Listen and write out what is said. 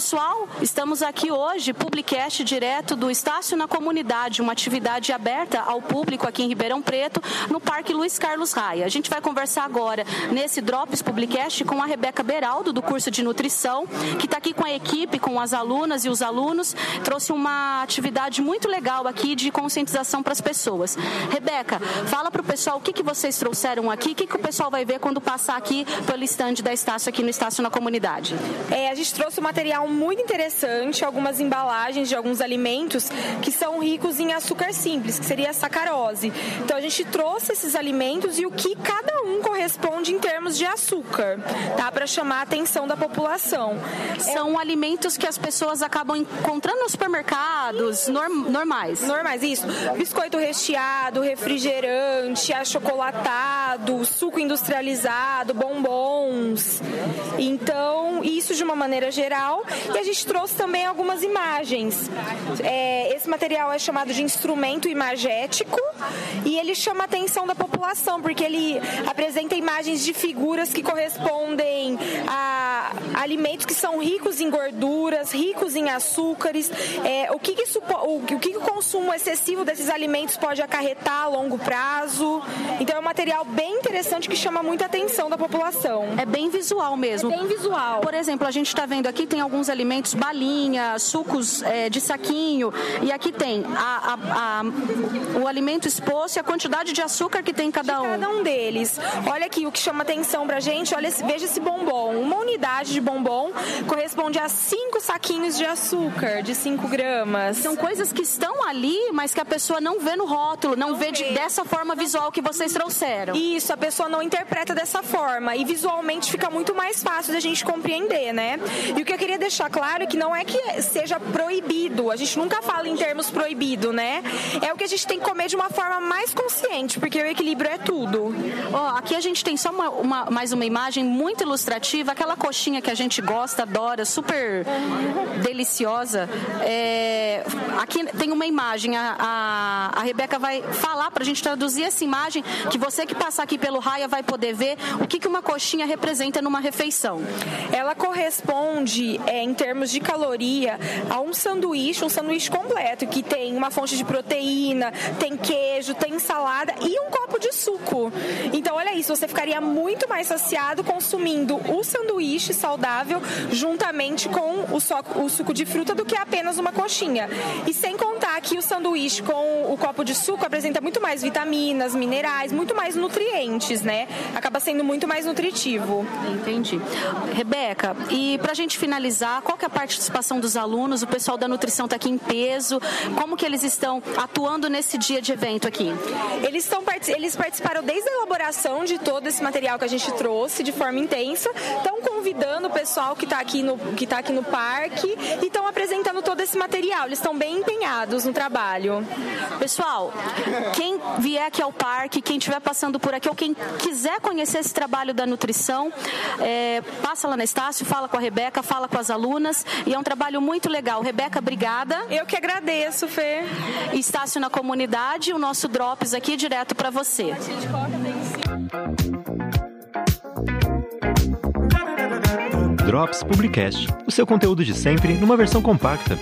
pessoal, estamos aqui hoje, Publicast direto do Estácio na Comunidade, uma atividade aberta ao público aqui em Ribeirão Preto, no Parque Luiz Carlos Raia. A gente vai conversar agora nesse Drops Publicast com a Rebeca Beraldo, do curso de nutrição, que está aqui com a equipe, com as alunas e os alunos, trouxe uma atividade muito legal aqui de conscientização para as pessoas. Rebeca, fala para o pessoal o que, que vocês trouxeram aqui, o que, que o pessoal vai ver quando passar aqui pelo estande da Estácio aqui no Estácio na Comunidade. É, a gente trouxe um material muito interessante algumas embalagens de alguns alimentos que são ricos em açúcar simples, que seria a sacarose. Então a gente trouxe esses alimentos e o que cada um corresponde em termos de açúcar, tá? Para chamar a atenção da população. São é... alimentos que as pessoas acabam encontrando nos supermercados norm... normais. Normais, isso. Biscoito recheado, refrigerante, achocolatado, suco industrializado, bombons. Então, isso de uma maneira geral. E a gente trouxe também algumas imagens. É, esse material é chamado de instrumento imagético e ele chama a atenção da população, porque ele apresenta imagens de figuras que correspondem alimentos que são ricos em gorduras, ricos em açúcares, é, o, que, que, isso, o, o que, que o consumo excessivo desses alimentos pode acarretar a longo prazo. Então é um material bem interessante que chama muita atenção da população. É bem visual mesmo. É bem visual. Por exemplo, a gente está vendo aqui tem alguns alimentos, balinha, sucos é, de saquinho, e aqui tem a, a, a, o alimento exposto e a quantidade de açúcar que tem em cada um. De cada um deles. Olha aqui o que chama atenção pra gente, olha, veja esse bombom. Uma unidade de bombom corresponde a cinco saquinhos de açúcar, de 5 gramas. São coisas que estão ali, mas que a pessoa não vê no rótulo, não, não vê, de, dessa forma visual que vocês trouxeram. Isso, a pessoa não interpreta dessa forma. E visualmente fica muito mais fácil da gente compreender, né? E o que eu queria deixar claro é que não é que seja proibido. A gente nunca fala em termos proibido, né? É o que a gente tem que comer de uma forma mais consciente, porque o equilíbrio é tudo. Ó, oh, aqui a gente tem só uma, uma, mais uma imagem muito ilustrativa, aquela coxinha que a gente gosta, adora, super deliciosa. É, aqui tem uma imagem, a, a, a Rebeca vai falar para a gente traduzir essa imagem, que você que passar aqui pelo Raia vai poder ver o que, que uma coxinha representa numa refeição. Ela corresponde, é, em termos de caloria, a um sanduíche, um sanduíche completo, que tem uma fonte de proteína, tem queijo, tem salada e um copo de suco. Então, olha isso, você ficaria muito mais saciado consumindo o sanduíche saudável juntamente com o, so o suco de fruta do que apenas uma coxinha. E sem contar que o sanduíche com o copo de suco apresenta muito mais vitaminas, minerais, muito mais nutrientes, né? Acaba sendo muito mais nutritivo. Entendi. Rebeca, e pra gente finalizar, qual que é a participação dos alunos? O pessoal da nutrição está aqui em peso. Como que eles estão atuando nesse dia de evento aqui? Eles, estão, eles participaram desde a elaboração de todo esse material que a gente trouxe de forma intensa. Estão convidando o pessoal que está aqui, no, que tá aqui no parque e estão apresentando todo esse material. Eles estão bem empenhados no trabalho. Pessoal, quem vier aqui ao parque, quem estiver passando por aqui ou quem quiser conhecer esse trabalho da nutrição, é, passa lá na Estácio, fala com a Rebeca, fala com as alunas e é um trabalho muito legal. Rebeca, obrigada. Eu que agradeço, Fê. Estácio na comunidade, o nosso Drops aqui direto para você. Drops Publicast, o seu conteúdo de sempre numa versão compacta.